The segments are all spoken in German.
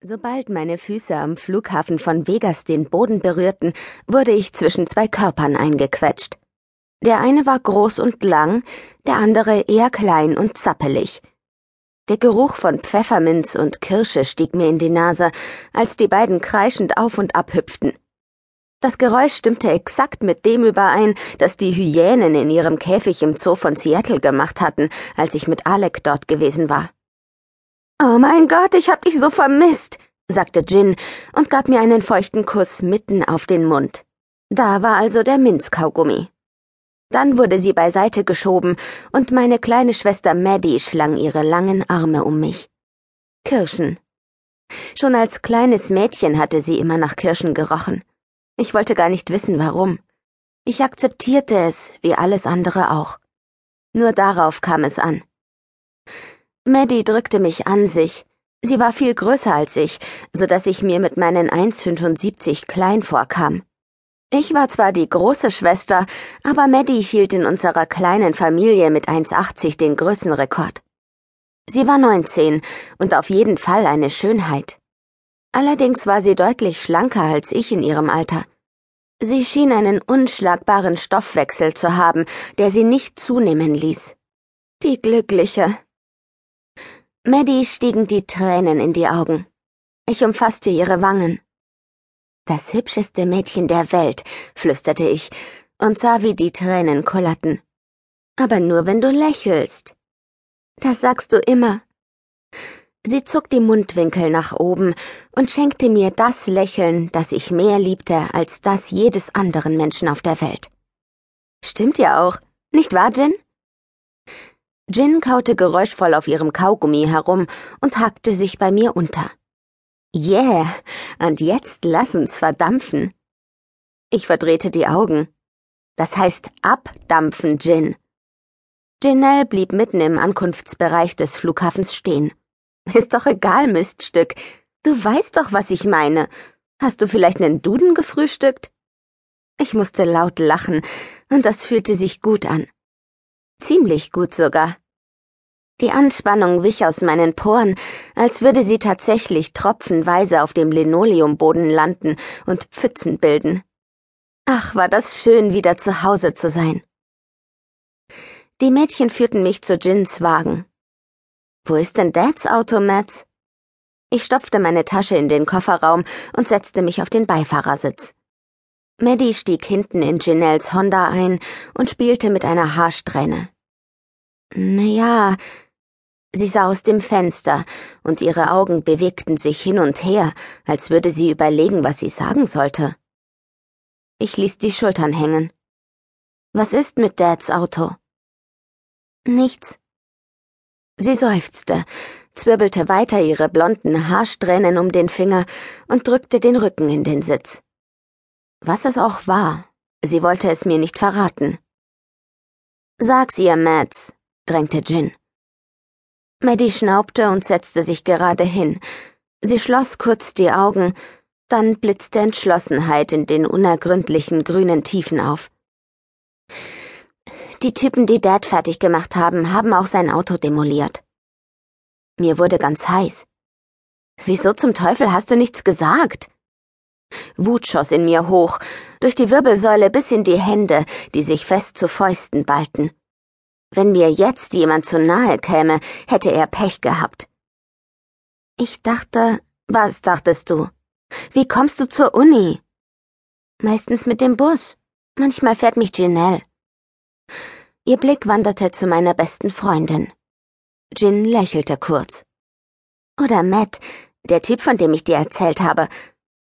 Sobald meine Füße am Flughafen von Vegas den Boden berührten, wurde ich zwischen zwei Körpern eingequetscht. Der eine war groß und lang, der andere eher klein und zappelig. Der Geruch von Pfefferminz und Kirsche stieg mir in die Nase, als die beiden kreischend auf und ab hüpften. Das Geräusch stimmte exakt mit dem überein, das die Hyänen in ihrem Käfig im Zoo von Seattle gemacht hatten, als ich mit Alec dort gewesen war. Oh mein Gott, ich hab dich so vermisst, sagte Jin und gab mir einen feuchten Kuss mitten auf den Mund. Da war also der Minzkaugummi. Dann wurde sie beiseite geschoben und meine kleine Schwester Maddie schlang ihre langen Arme um mich. Kirschen. Schon als kleines Mädchen hatte sie immer nach Kirschen gerochen. Ich wollte gar nicht wissen, warum. Ich akzeptierte es, wie alles andere auch. Nur darauf kam es an. Maddie drückte mich an sich. Sie war viel größer als ich, so dass ich mir mit meinen 1,75 klein vorkam. Ich war zwar die große Schwester, aber Maddie hielt in unserer kleinen Familie mit 1,80 den Größenrekord. Sie war 19 und auf jeden Fall eine Schönheit. Allerdings war sie deutlich schlanker als ich in ihrem Alter. Sie schien einen unschlagbaren Stoffwechsel zu haben, der sie nicht zunehmen ließ. Die Glückliche. Maddie stiegen die Tränen in die Augen. Ich umfasste ihre Wangen. Das hübscheste Mädchen der Welt, flüsterte ich und sah, wie die Tränen kullerten. Aber nur wenn du lächelst. Das sagst du immer. Sie zog die Mundwinkel nach oben und schenkte mir das Lächeln, das ich mehr liebte als das jedes anderen Menschen auf der Welt. Stimmt ja auch, nicht wahr, Jin? Jin kaute geräuschvoll auf ihrem Kaugummi herum und hackte sich bei mir unter. Yeah, und jetzt lass uns verdampfen. Ich verdrehte die Augen. Das heißt abdampfen, Jin. Janelle blieb mitten im Ankunftsbereich des Flughafens stehen. Ist doch egal, Miststück. Du weißt doch, was ich meine. Hast du vielleicht nen Duden gefrühstückt? Ich musste laut lachen, und das fühlte sich gut an. Ziemlich gut sogar. Die Anspannung wich aus meinen Poren, als würde sie tatsächlich tropfenweise auf dem Linoleumboden landen und Pfützen bilden. Ach, war das schön, wieder zu Hause zu sein. Die Mädchen führten mich zu Jins Wagen. Wo ist denn Dads Auto, Mats? Ich stopfte meine Tasche in den Kofferraum und setzte mich auf den Beifahrersitz. Maddie stieg hinten in Janelles Honda ein und spielte mit einer Haarsträhne. Na ja, sie sah aus dem Fenster, und ihre Augen bewegten sich hin und her, als würde sie überlegen, was sie sagen sollte. Ich ließ die Schultern hängen. Was ist mit Dads Auto? Nichts. Sie seufzte, zwirbelte weiter ihre blonden Haarsträhnen um den Finger und drückte den Rücken in den Sitz. Was es auch war, sie wollte es mir nicht verraten. Sag's ihr, Mads, drängte Jin. Maddie schnaubte und setzte sich gerade hin. Sie schloss kurz die Augen, dann blitzte Entschlossenheit in den unergründlichen grünen Tiefen auf. Die Typen, die Dad fertig gemacht haben, haben auch sein Auto demoliert. Mir wurde ganz heiß. Wieso zum Teufel hast du nichts gesagt? Wut schoss in mir hoch, durch die Wirbelsäule bis in die Hände, die sich fest zu Fäusten ballten. Wenn mir jetzt jemand zu nahe käme, hätte er Pech gehabt. Ich dachte, was dachtest du? Wie kommst du zur Uni? Meistens mit dem Bus. Manchmal fährt mich Janelle. Ihr Blick wanderte zu meiner besten Freundin. Jin lächelte kurz. Oder Matt, der Typ, von dem ich dir erzählt habe.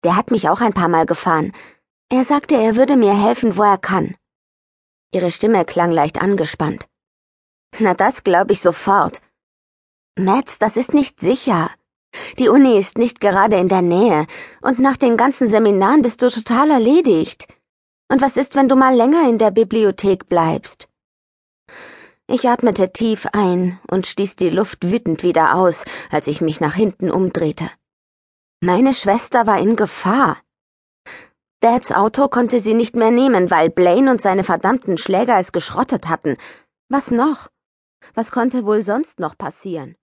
Der hat mich auch ein paar Mal gefahren. Er sagte, er würde mir helfen, wo er kann. Ihre Stimme klang leicht angespannt. Na, das glaube ich sofort. Metz, das ist nicht sicher. Die Uni ist nicht gerade in der Nähe, und nach den ganzen Seminaren bist du total erledigt. Und was ist, wenn du mal länger in der Bibliothek bleibst? Ich atmete tief ein und stieß die Luft wütend wieder aus, als ich mich nach hinten umdrehte. Meine Schwester war in Gefahr. Dads Auto konnte sie nicht mehr nehmen, weil Blaine und seine verdammten Schläger es geschrottet hatten. Was noch? Was konnte wohl sonst noch passieren?